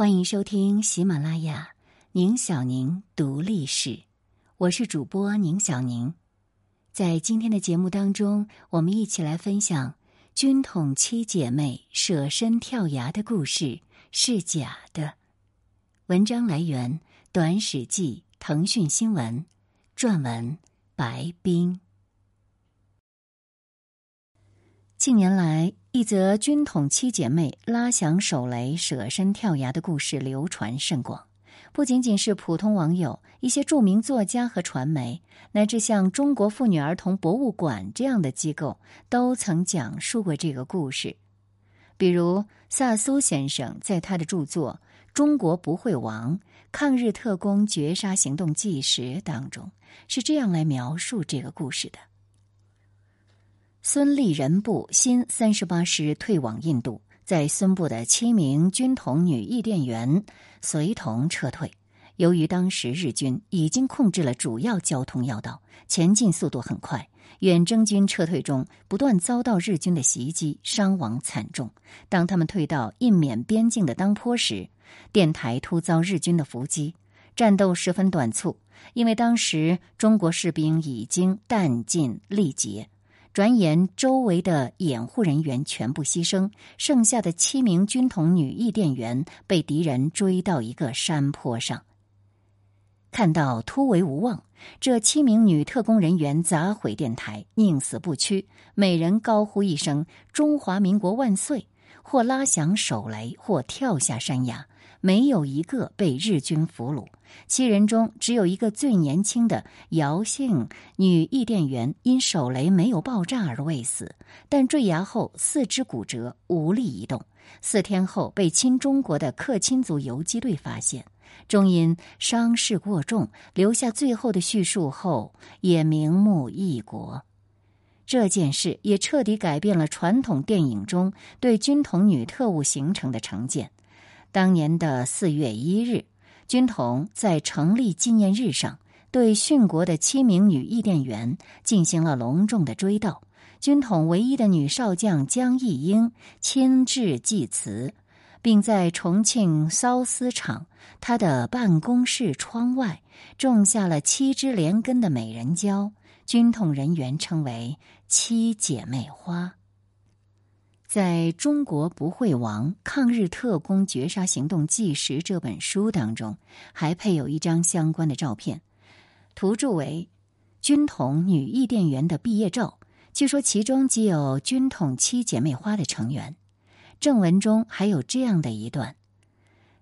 欢迎收听喜马拉雅宁小宁读历史，我是主播宁小宁。在今天的节目当中，我们一起来分享军统七姐妹舍身跳崖的故事是假的。文章来源《短史记》腾讯新闻，撰文白冰。近年来，一则军统七姐妹拉响手雷、舍身跳崖的故事流传甚广。不仅仅是普通网友，一些著名作家和传媒，乃至像中国妇女儿童博物馆这样的机构，都曾讲述过这个故事。比如萨苏先生在他的著作《中国不会亡：抗日特工绝杀行动纪实》当中，是这样来描述这个故事的。孙立人部新三十八师退往印度，在孙部的七名军统女译电员随同撤退。由于当时日军已经控制了主要交通要道，前进速度很快，远征军撤退中不断遭到日军的袭击，伤亡惨重。当他们退到印缅边境的当坡时，电台突遭日军的伏击，战斗十分短促，因为当时中国士兵已经弹尽力竭。转眼，周围的掩护人员全部牺牲，剩下的七名军统女译电员被敌人追到一个山坡上。看到突围无望，这七名女特工人员砸毁电台，宁死不屈，每人高呼一声“中华民国万岁”，或拉响手雷，或跳下山崖。没有一个被日军俘虏。七人中，只有一个最年轻的姚姓女译电员因手雷没有爆炸而未死，但坠崖后四肢骨折，无力移动。四天后，被亲中国的克钦族游击队发现，终因伤势过重，留下最后的叙述后也瞑目异国。这件事也彻底改变了传统电影中对军统女特务形成的成见。当年的四月一日，军统在成立纪念日上，对殉国的七名女译电员进行了隆重的追悼。军统唯一的女少将江义英亲至祭祠，并在重庆缫丝厂她的办公室窗外种下了七枝连根的美人蕉，军统人员称为“七姐妹花”。在中国不会亡：抗日特工绝杀行动纪实这本书当中，还配有一张相关的照片，图注为军统女译电员的毕业照。据说其中既有军统七姐妹花的成员。正文中还有这样的一段：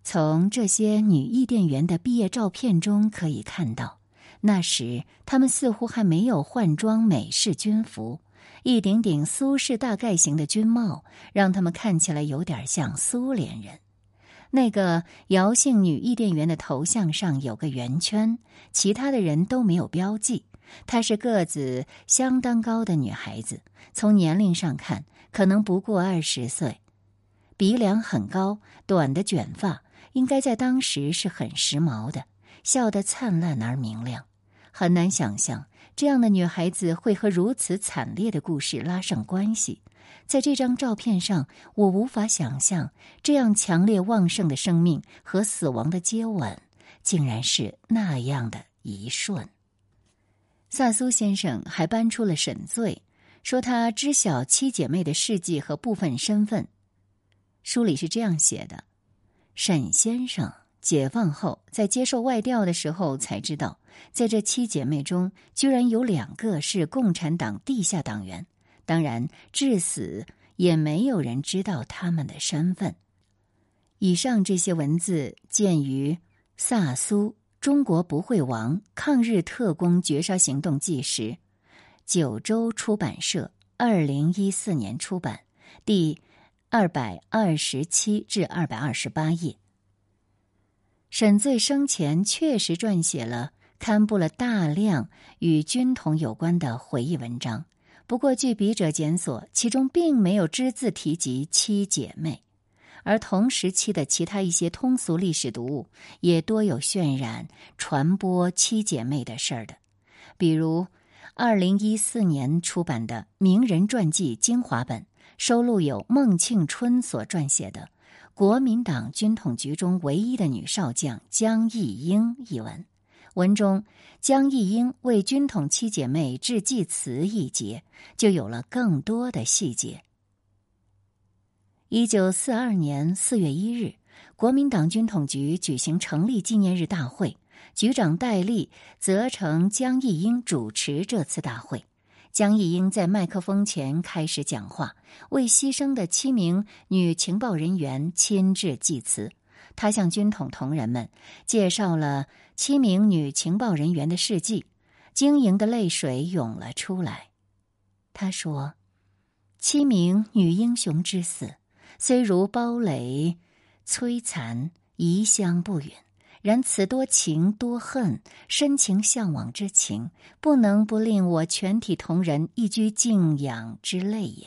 从这些女译电员的毕业照片中可以看到，那时她们似乎还没有换装美式军服。一顶顶苏式大盖型的军帽，让他们看起来有点像苏联人。那个姚姓女译电员的头像上有个圆圈，其他的人都没有标记。她是个子相当高的女孩子，从年龄上看可能不过二十岁，鼻梁很高，短的卷发应该在当时是很时髦的，笑得灿烂而明亮。很难想象。这样的女孩子会和如此惨烈的故事拉上关系。在这张照片上，我无法想象这样强烈旺盛的生命和死亡的接吻，竟然是那样的一瞬。萨苏先生还搬出了沈醉，说他知晓七姐妹的事迹和部分身份。书里是这样写的：沈先生。解放后，在接受外调的时候，才知道，在这七姐妹中，居然有两个是共产党地下党员。当然，至死也没有人知道他们的身份。以上这些文字见于《萨苏中国不会亡：抗日特工绝杀行动纪实》，九州出版社二零一四年出版，第二百二十七至二百二十八页。沈醉生前确实撰写了、刊布了大量与军统有关的回忆文章，不过据笔者检索，其中并没有只字提及七姐妹，而同时期的其他一些通俗历史读物也多有渲染、传播七姐妹的事儿的，比如二零一四年出版的《名人传记精华本》，收录有孟庆春所撰写的。国民党军统局中唯一的女少将江义英一文。文中江义英为军统七姐妹致祭词一节，就有了更多的细节。一九四二年四月一日，国民党军统局举行成立纪念日大会，局长戴笠责成江义英主持这次大会。江一英在麦克风前开始讲话，为牺牲的七名女情报人员亲致祭词。他向军统同仁们介绍了七名女情报人员的事迹，晶莹的泪水涌了出来。他说：“七名女英雄之死，虽如暴雷摧残，遗香不远。”然此多情多恨，深情向往之情，不能不令我全体同仁一居敬仰之泪也。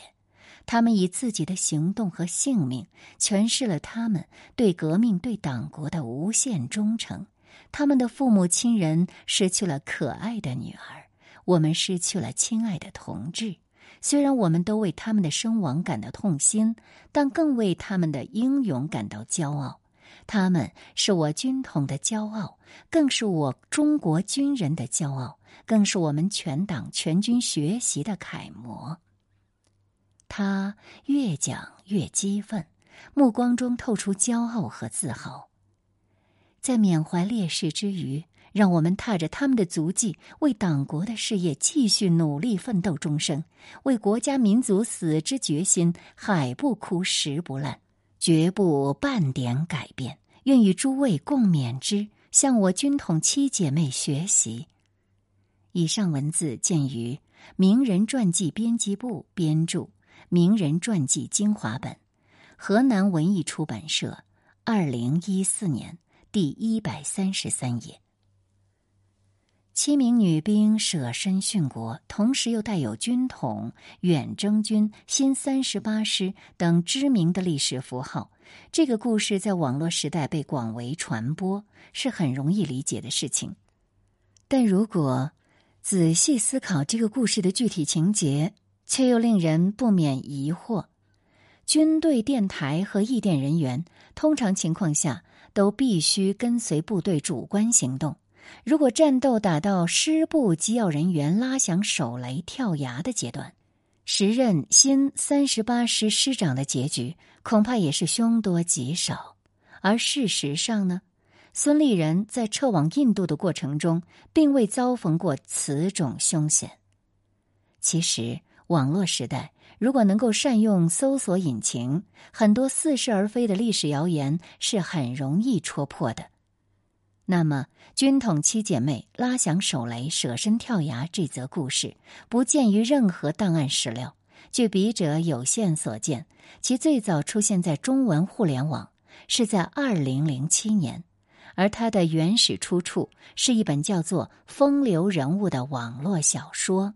他们以自己的行动和性命诠释了他们对革命、对党国的无限忠诚。他们的父母亲人失去了可爱的女儿，我们失去了亲爱的同志。虽然我们都为他们的身亡感到痛心，但更为他们的英勇感到骄傲。他们是我军统的骄傲，更是我中国军人的骄傲，更是我们全党全军学习的楷模。他越讲越激愤，目光中透出骄傲和自豪。在缅怀烈士之余，让我们踏着他们的足迹，为党国的事业继续努力奋斗终生，为国家民族死之决心，海不枯，石不烂。绝不半点改变，愿与诸位共勉之，向我军统七姐妹学习。以上文字见于《名人传记编辑部》编著《名人传记精华本》，河南文艺出版社，二零一四年第一百三十三页。七名女兵舍身殉国，同时又带有军统、远征军、新三十八师等知名的历史符号。这个故事在网络时代被广为传播，是很容易理解的事情。但如果仔细思考这个故事的具体情节，却又令人不免疑惑：军队电台和译电人员通常情况下都必须跟随部队主观行动。如果战斗打到师部机要人员拉响手雷跳崖的阶段，时任新三十八师师长的结局恐怕也是凶多吉少。而事实上呢，孙立人在撤往印度的过程中，并未遭逢过此种凶险。其实，网络时代如果能够善用搜索引擎，很多似是而非的历史谣言是很容易戳破的。那么，军统七姐妹拉响手雷、舍身跳崖这则故事，不见于任何档案史料。据笔者有限所见，其最早出现在中文互联网，是在二零零七年，而它的原始出处是一本叫做《风流人物》的网络小说。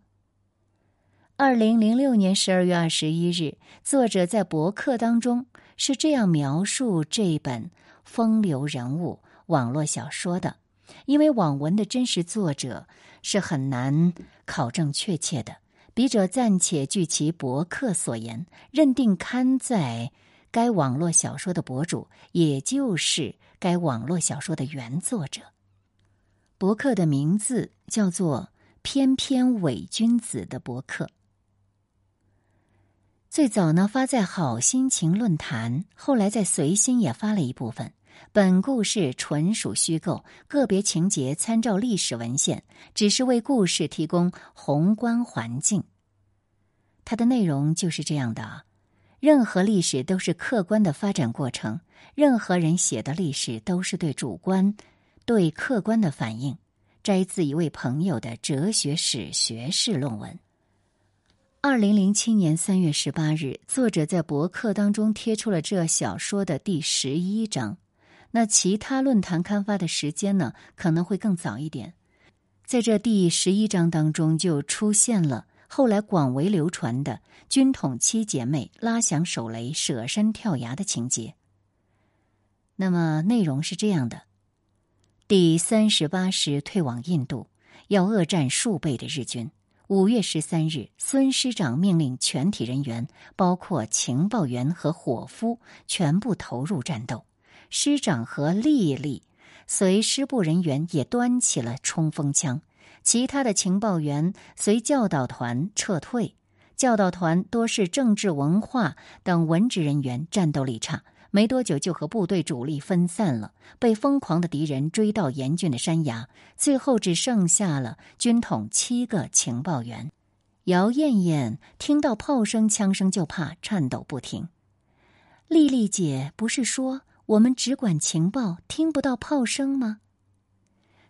二零零六年十二月二十一日，作者在博客当中是这样描述这本《风流人物》。网络小说的，因为网文的真实作者是很难考证确切的。笔者暂且据其博客所言，认定刊在该网络小说的博主，也就是该网络小说的原作者。博客的名字叫做“翩翩伪君子”的博客。最早呢发在好心情论坛，后来在随心也发了一部分。本故事纯属虚构，个别情节参照历史文献，只是为故事提供宏观环境。它的内容就是这样的：任何历史都是客观的发展过程，任何人写的历史都是对主观、对客观的反应。摘自一位朋友的哲学史学士论文。二零零七年三月十八日，作者在博客当中贴出了这小说的第十一章。那其他论坛刊发的时间呢，可能会更早一点。在这第十一章当中，就出现了后来广为流传的军统七姐妹拉响手雷、舍身跳崖的情节。那么内容是这样的：第三十八师退往印度，要恶战数倍的日军。五月十三日，孙师长命令全体人员，包括情报员和伙夫，全部投入战斗。师长和丽丽随师部人员也端起了冲锋枪。其他的情报员随教导团撤退。教导团多是政治、文化等文职人员，战斗力差，没多久就和部队主力分散了，被疯狂的敌人追到严峻的山崖，最后只剩下了军统七个情报员。姚艳艳听到炮声、枪声就怕，颤抖不停。丽丽姐不是说我们只管情报，听不到炮声吗？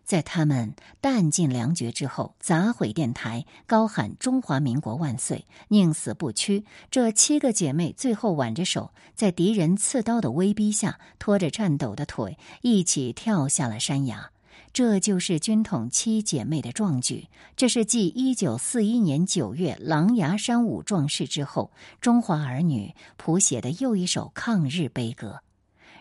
在他们弹尽粮绝之后，砸毁电台，高喊“中华民国万岁”，宁死不屈。这七个姐妹最后挽着手，在敌人刺刀的威逼下，拖着颤抖的腿，一起跳下了山崖。这就是军统七姐妹的壮举。这是继一九四一年九月狼牙山五壮士之后，中华儿女谱写的又一首抗日悲歌。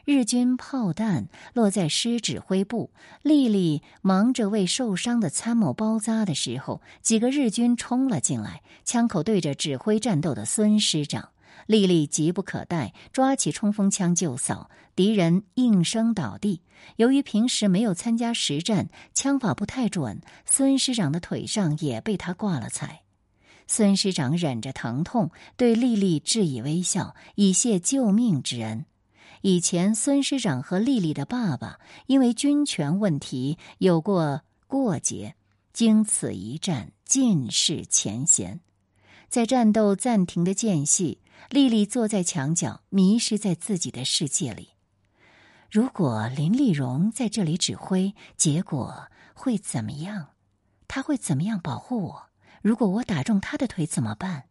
日军炮弹落在师指挥部，丽丽忙着为受伤的参谋包扎的时候，几个日军冲了进来，枪口对着指挥战斗的孙师长。丽丽急不可待，抓起冲锋枪就扫，敌人应声倒地。由于平时没有参加实战，枪法不太准，孙师长的腿上也被他挂了彩。孙师长忍着疼痛，对丽丽致以微笑，以谢救命之恩。以前，孙师长和丽丽的爸爸因为军权问题有过过节，经此一战，尽释前嫌。在战斗暂停的间隙，丽丽坐在墙角，迷失在自己的世界里。如果林丽蓉在这里指挥，结果会怎么样？他会怎么样保护我？如果我打中他的腿怎么办？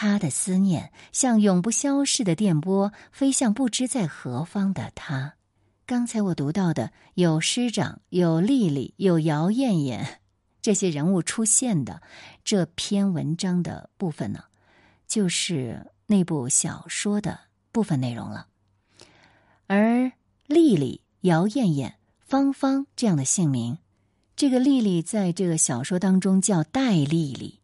他的思念像永不消逝的电波，飞向不知在何方的他。刚才我读到的有师长、有丽丽、有姚艳艳这些人物出现的这篇文章的部分呢，就是那部小说的部分内容了。而丽丽、姚艳艳、芳芳这样的姓名，这个丽丽在这个小说当中叫戴丽丽。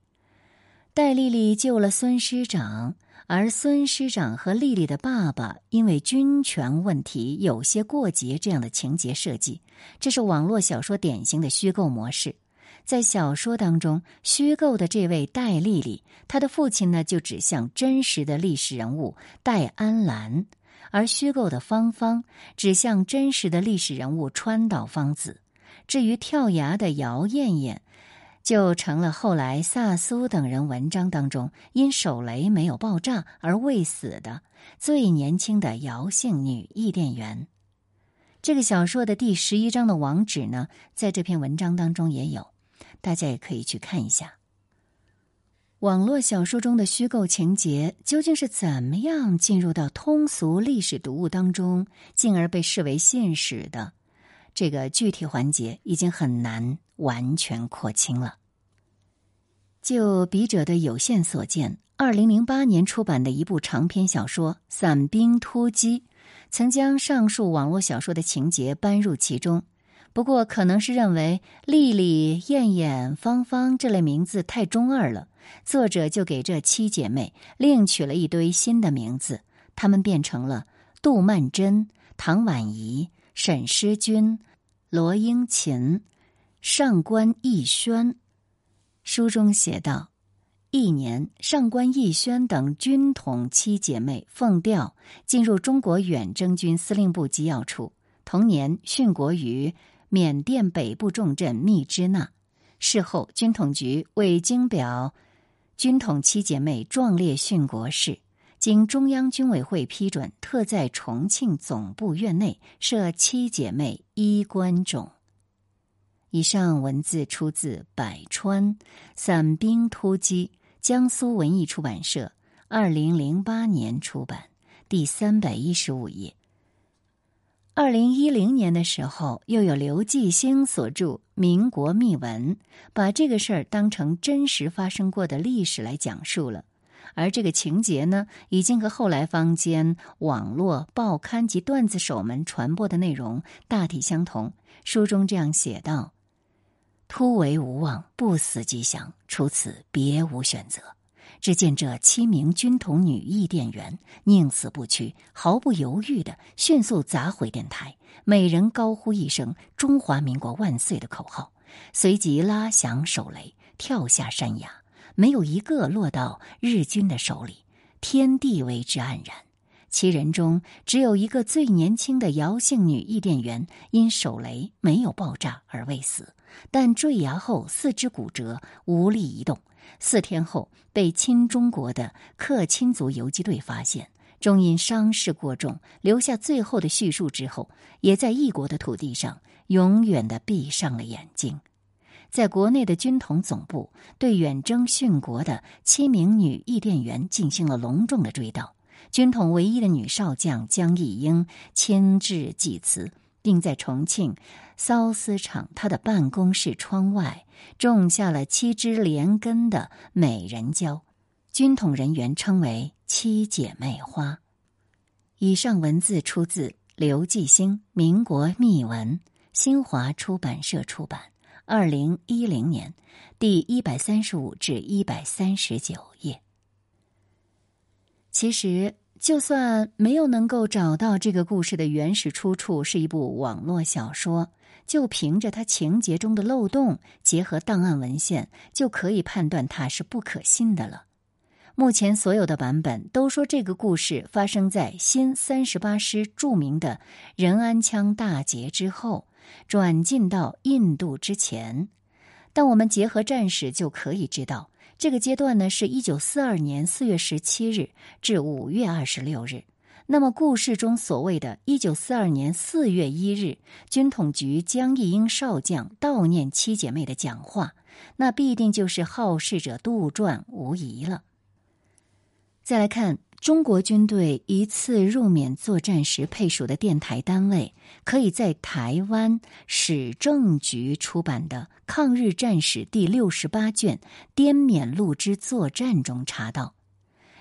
戴丽丽救了孙师长，而孙师长和丽丽的爸爸因为军权问题有些过节，这样的情节设计，这是网络小说典型的虚构模式。在小说当中，虚构的这位戴丽丽，她的父亲呢就指向真实的历史人物戴安澜，而虚构的芳芳指向真实的历史人物川岛芳子。至于跳崖的姚艳艳。就成了后来萨苏等人文章当中因手雷没有爆炸而未死的最年轻的姚姓女译电员。这个小说的第十一章的网址呢，在这篇文章当中也有，大家也可以去看一下。网络小说中的虚构情节究竟是怎么样进入到通俗历史读物当中，进而被视为现实的？这个具体环节已经很难完全廓清了。就笔者的有限所见，二零零八年出版的一部长篇小说《伞兵突击》，曾将上述网络小说的情节搬入其中。不过，可能是认为丽丽、艳艳、芳芳这类名字太中二了，作者就给这七姐妹另取了一堆新的名字，她们变成了杜曼珍、唐婉仪。沈诗君、罗英琴、上官逸轩，书中写道：一年，上官逸轩等军统七姐妹奉调进入中国远征军司令部机要处。同年，殉国于缅甸北部重镇密支那。事后，军统局为经表军统七姐妹壮烈殉国事。经中央军委会批准，特在重庆总部院内设七姐妹衣冠冢。以上文字出自《百川伞兵突击》，江苏文艺出版社，二零零八年出版，第三百一十五页。二零一零年的时候，又有刘继兴所著《民国秘闻》，把这个事儿当成真实发生过的历史来讲述了。而这个情节呢，已经和后来坊间网络报刊及段子手们传播的内容大体相同。书中这样写道：突围无望，不死即降，除此别无选择。只见这七名军统女义店员宁死不屈，毫不犹豫的迅速砸毁电台，每人高呼一声“中华民国万岁”的口号，随即拉响手雷，跳下山崖，没有一个落到日军的手里，天地为之黯然。七人中，只有一个最年轻的姚姓女义店员因手雷没有爆炸而未死，但坠崖后四肢骨折，无力移动。四天后，被亲中国的克钦族游击队发现，终因伤势过重，留下最后的叙述之后，也在异国的土地上永远的闭上了眼睛。在国内的军统总部，对远征殉国的七名女义店员进行了隆重的追悼。军统唯一的女少将江义英亲至祭词，并在重庆缫丝厂他的办公室窗外种下了七枝连根的美人蕉，军统人员称为“七姐妹花”。以上文字出自刘继兴《民国秘闻》，新华出版社出版，二零一零年第一百三十五至一百三十九页。其实。就算没有能够找到这个故事的原始出处是一部网络小说，就凭着它情节中的漏洞，结合档案文献，就可以判断它是不可信的了。目前所有的版本都说这个故事发生在新三十八师著名的仁安羌大捷之后，转进到印度之前，但我们结合战史就可以知道。这个阶段呢，是一九四二年四月十七日至五月二十六日。那么，故事中所谓的“一九四二年四月一日”军统局江一英少将悼念七姐妹的讲话，那必定就是好事者杜撰无疑了。再来看。中国军队一次入缅作战时配属的电台单位，可以在台湾史政局出版的《抗日战史》第六十八卷《滇缅路之作战》中查到，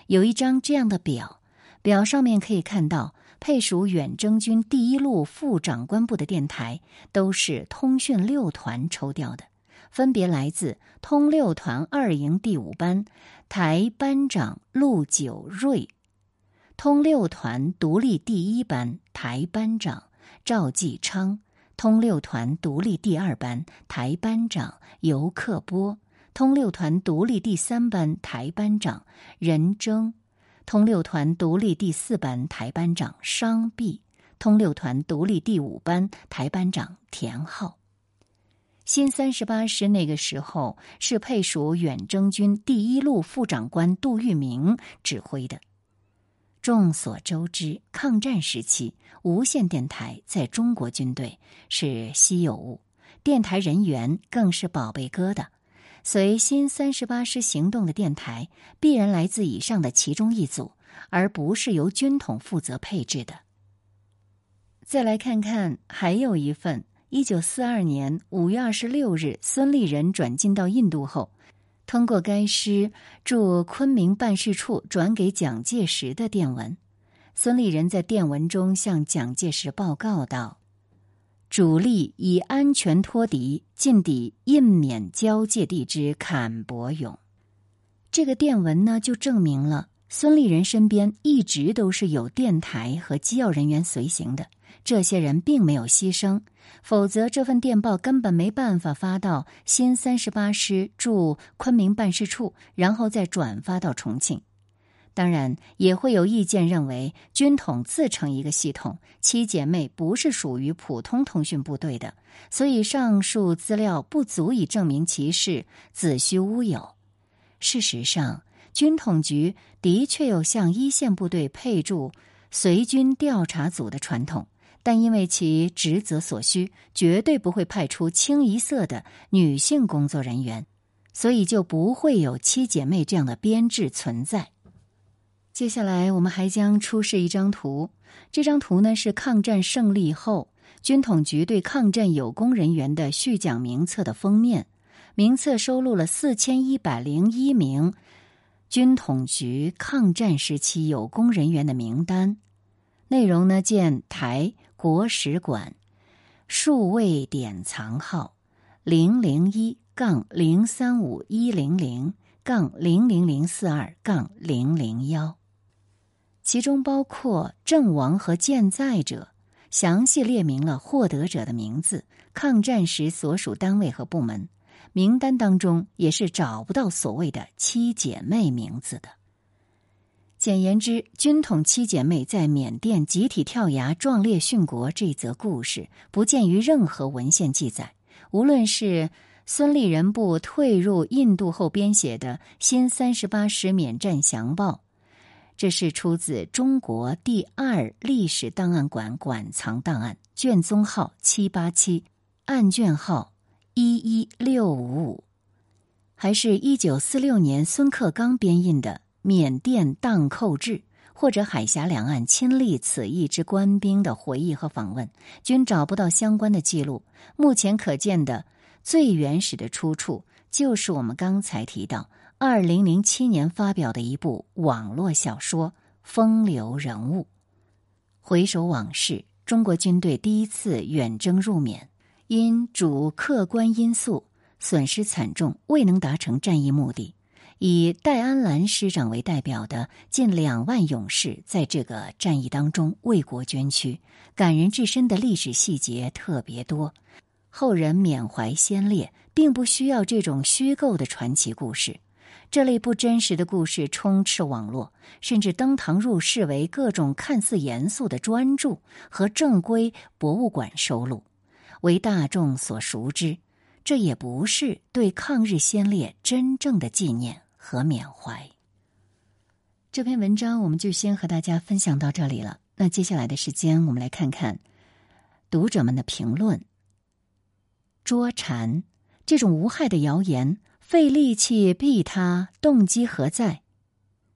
有一张这样的表，表上面可以看到配属远征军第一路副长官部的电台都是通讯六团抽调的。分别来自通六团二营第五班台班长陆九瑞，通六团独立第一班台班长赵继昌，通六团独立第二班台班长尤克波，通六团独立第三班台班长任征，通六团独立第四班台班长商弼，通六团独立第五班台班长田浩。新三十八师那个时候是配属远征军第一路副长官杜聿明指挥的。众所周知，抗战时期无线电台在中国军队是稀有物，电台人员更是宝贝疙瘩。随新三十八师行动的电台必然来自以上的其中一组，而不是由军统负责配置的。再来看看，还有一份。一九四二年五月二十六日，孙立人转进到印度后，通过该师驻昆明办事处转给蒋介石的电文。孙立人在电文中向蒋介石报告道：“主力已安全脱敌，进抵印缅交界地之坎伯勇。”这个电文呢，就证明了孙立人身边一直都是有电台和机要人员随行的。这些人并没有牺牲，否则这份电报根本没办法发到新三十八师驻昆明办事处，然后再转发到重庆。当然，也会有意见认为，军统自成一个系统，七姐妹不是属于普通通讯部队的，所以上述资料不足以证明其事，子虚乌有。事实上，军统局的确有向一线部队配驻随军调查组的传统。但因为其职责所需，绝对不会派出清一色的女性工作人员，所以就不会有七姐妹这样的编制存在。接下来，我们还将出示一张图，这张图呢是抗战胜利后军统局对抗战有功人员的续奖名册的封面，名册收录了四千一百零一名军统局抗战时期有功人员的名单，内容呢见台。国史馆数位典藏号零零一杠零三五一零零杠零零零四二杠零零幺，其中包括阵亡和健在者，详细列明了获得者的名字、抗战时所属单位和部门。名单当中也是找不到所谓的七姐妹名字的。简言之，军统七姐妹在缅甸集体跳崖、壮烈殉国这则故事，不见于任何文献记载。无论是孙立人部退入印度后编写的《新三十八师缅战详报》，这是出自中国第二历史档案馆馆藏档案卷宗号七八七，案卷号一一六五五，还是一九四六年孙克刚编印的。缅甸荡寇志或者海峡两岸亲历此役之官兵的回忆和访问，均找不到相关的记录。目前可见的最原始的出处，就是我们刚才提到二零零七年发表的一部网络小说《风流人物》。回首往事，中国军队第一次远征入缅，因主客观因素损失惨重，未能达成战役目的。以戴安澜师长为代表的近两万勇士，在这个战役当中为国捐躯，感人至深的历史细节特别多。后人缅怀先烈，并不需要这种虚构的传奇故事。这类不真实的故事充斥网络，甚至登堂入室为各种看似严肃的专著和正规博物馆收录，为大众所熟知。这也不是对抗日先烈真正的纪念。和缅怀。这篇文章我们就先和大家分享到这里了。那接下来的时间，我们来看看读者们的评论。捉蝉这种无害的谣言，费力气避它，动机何在？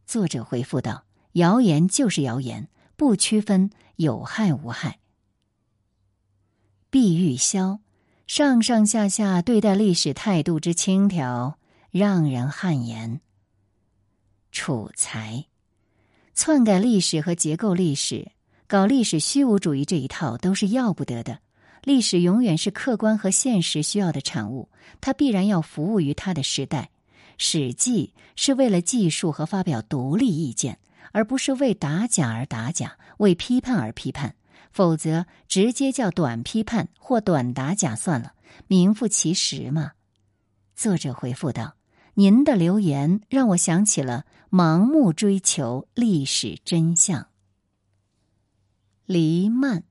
作者回复道：“谣言就是谣言，不区分有害无害。”碧玉霄上上下下对待历史态度之轻佻。让人汗颜。楚才篡改历史和结构历史，搞历史虚无主义这一套都是要不得的。历史永远是客观和现实需要的产物，它必然要服务于它的时代。《史记》是为了记述和发表独立意见，而不是为打假而打假，为批判而批判。否则，直接叫短批判或短打假算了，名副其实嘛。作者回复道。您的留言让我想起了盲目追求历史真相。黎曼，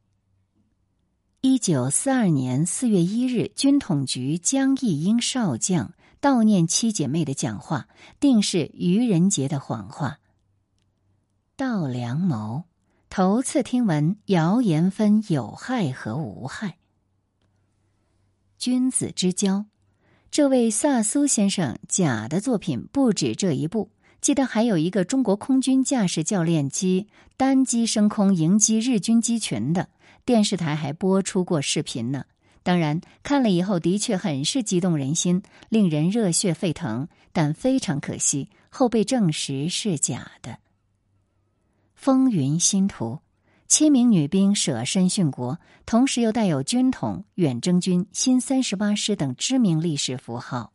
一九四二年四月一日，军统局江义英少将悼念七姐妹的讲话，定是愚人节的谎话。道良谋，头次听闻谣言分有害和无害。君子之交。这位萨苏先生假的作品不止这一部，记得还有一个中国空军驾驶教练机单机升空迎击日军机群的，电视台还播出过视频呢。当然，看了以后的确很是激动人心，令人热血沸腾，但非常可惜，后被证实是假的。风云新图。七名女兵舍身殉国，同时又带有军统、远征军、新三十八师等知名历史符号。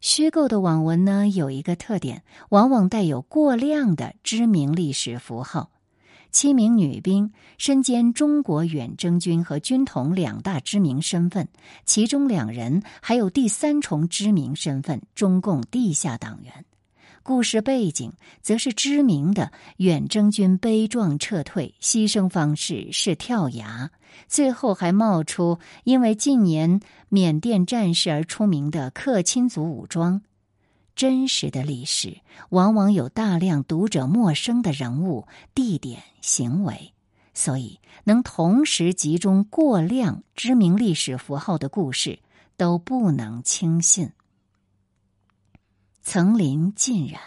虚构的网文呢，有一个特点，往往带有过量的知名历史符号。七名女兵身兼中国远征军和军统两大知名身份，其中两人还有第三重知名身份——中共地下党员。故事背景则是知名的远征军悲壮撤退，牺牲方式是跳崖，最后还冒出因为近年缅甸战事而出名的克钦族武装。真实的历史往往有大量读者陌生的人物、地点、行为，所以能同时集中过量知名历史符号的故事都不能轻信。层林尽染，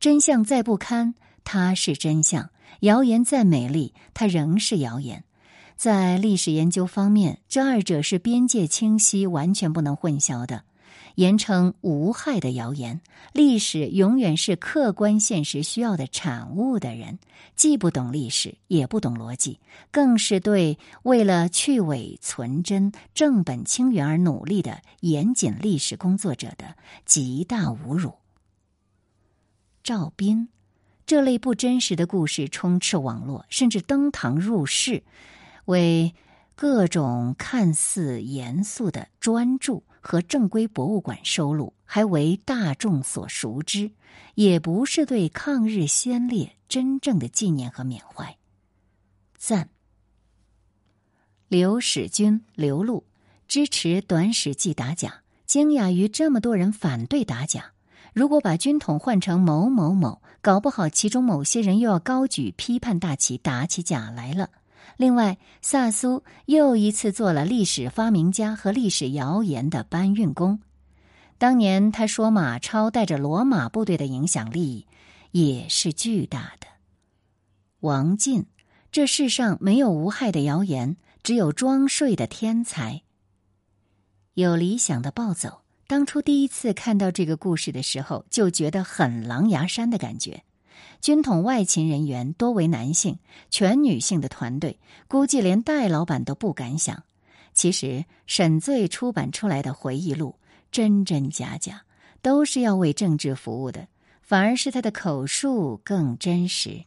真相再不堪，它是真相；谣言再美丽，它仍是谣言。在历史研究方面，这二者是边界清晰、完全不能混淆的。言称无害的谣言。历史永远是客观现实需要的产物的人，既不懂历史，也不懂逻辑，更是对为了去伪存真、正本清源而努力的严谨历史工作者的极大侮辱。赵斌，这类不真实的故事充斥网络，甚至登堂入室，为各种看似严肃的专著。和正规博物馆收录，还为大众所熟知，也不是对抗日先烈真正的纪念和缅怀。赞。刘使君刘禄支持短史记打假，惊讶于这么多人反对打假。如果把军统换成某某某，搞不好其中某些人又要高举批判大旗，打起假来了。另外，萨苏又一次做了历史发明家和历史谣言的搬运工。当年他说马超带着罗马部队的影响力也是巨大的。王进，这世上没有无害的谣言，只有装睡的天才。有理想的暴走，当初第一次看到这个故事的时候，就觉得很狼牙山的感觉。军统外勤人员多为男性，全女性的团队，估计连戴老板都不敢想。其实沈醉出版出来的回忆录，真真假假，都是要为政治服务的，反而是他的口述更真实。